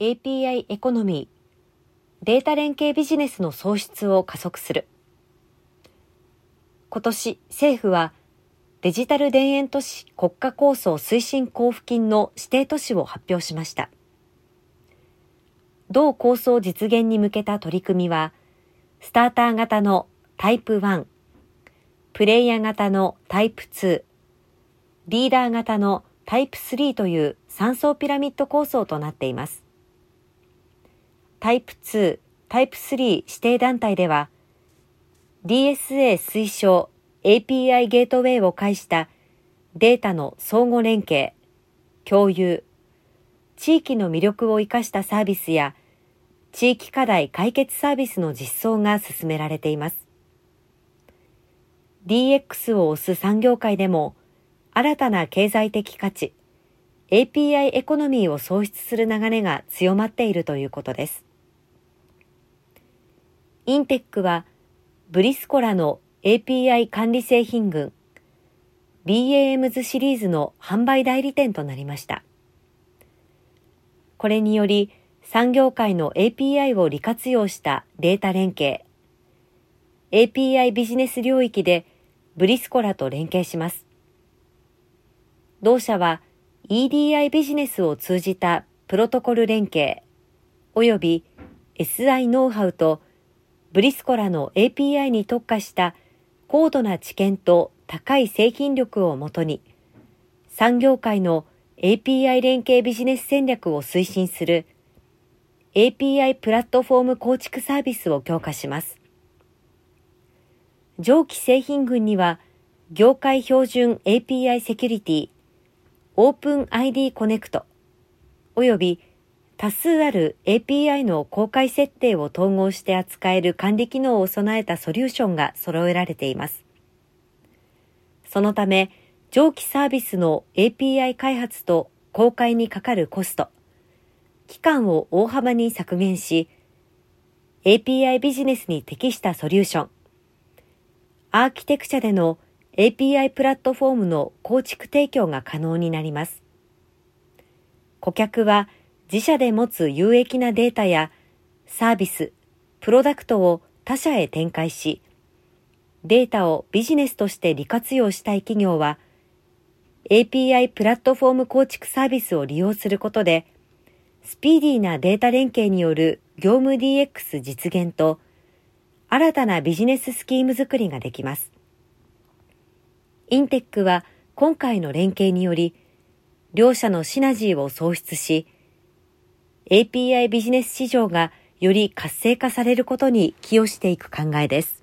API エコノミー、データ連携ビジネスの創出を加速する。今年、政府はデジタル田園都市国家構想推進交付金の指定都市を発表しました。同構想実現に向けた取り組みは、スターター型のタイプ1、プレイヤー型のタイプ2、リーダー型のタイプ3という3層ピラミッド構想となっています。タイプ2、タイプ3指定団体では、DSA 推奨 API ゲートウェイを介したデータの相互連携、共有、地域の魅力を生かしたサービスや地域課題解決サービスの実装が進められています。DX を推す産業界でも新たな経済的価値、API エコノミーを創出する流れが強まっているということです。インテックはブリスコラの API 管理製品群 BAMs シリーズの販売代理店となりました。これにより産業界の API を利活用したデータ連携、API ビジネス領域でブリスコラと連携します。同社は EDI ビジネスを通じたプロトコル連携、及び SI ノウハウとブリスコラの API に特化した高度な知見と高い製品力をもとに、産業界の API 連携ビジネス戦略を推進する API プラットフォーム構築サービスを強化します。上記製品群には、業界標準 API セキュリティ、オープン ID コネクト、および多数ある API の公開設定を統合して扱える管理機能を備えたソリューションが揃えられています。そのため、上記サービスの API 開発と公開にかかるコスト、期間を大幅に削減し、API ビジネスに適したソリューション、アーキテクチャでの API プラットフォームの構築提供が可能になります。顧客は自社で持つ有益なデータやサービス、プロダクトを他社へ展開し、データをビジネスとして利活用したい企業は、API プラットフォーム構築サービスを利用することで、スピーディーなデータ連携による業務 DX 実現と、新たなビジネススキーム作りができます。インテックは今回の連携により、両社のシナジーを創出し、API ビジネス市場がより活性化されることに寄与していく考えです。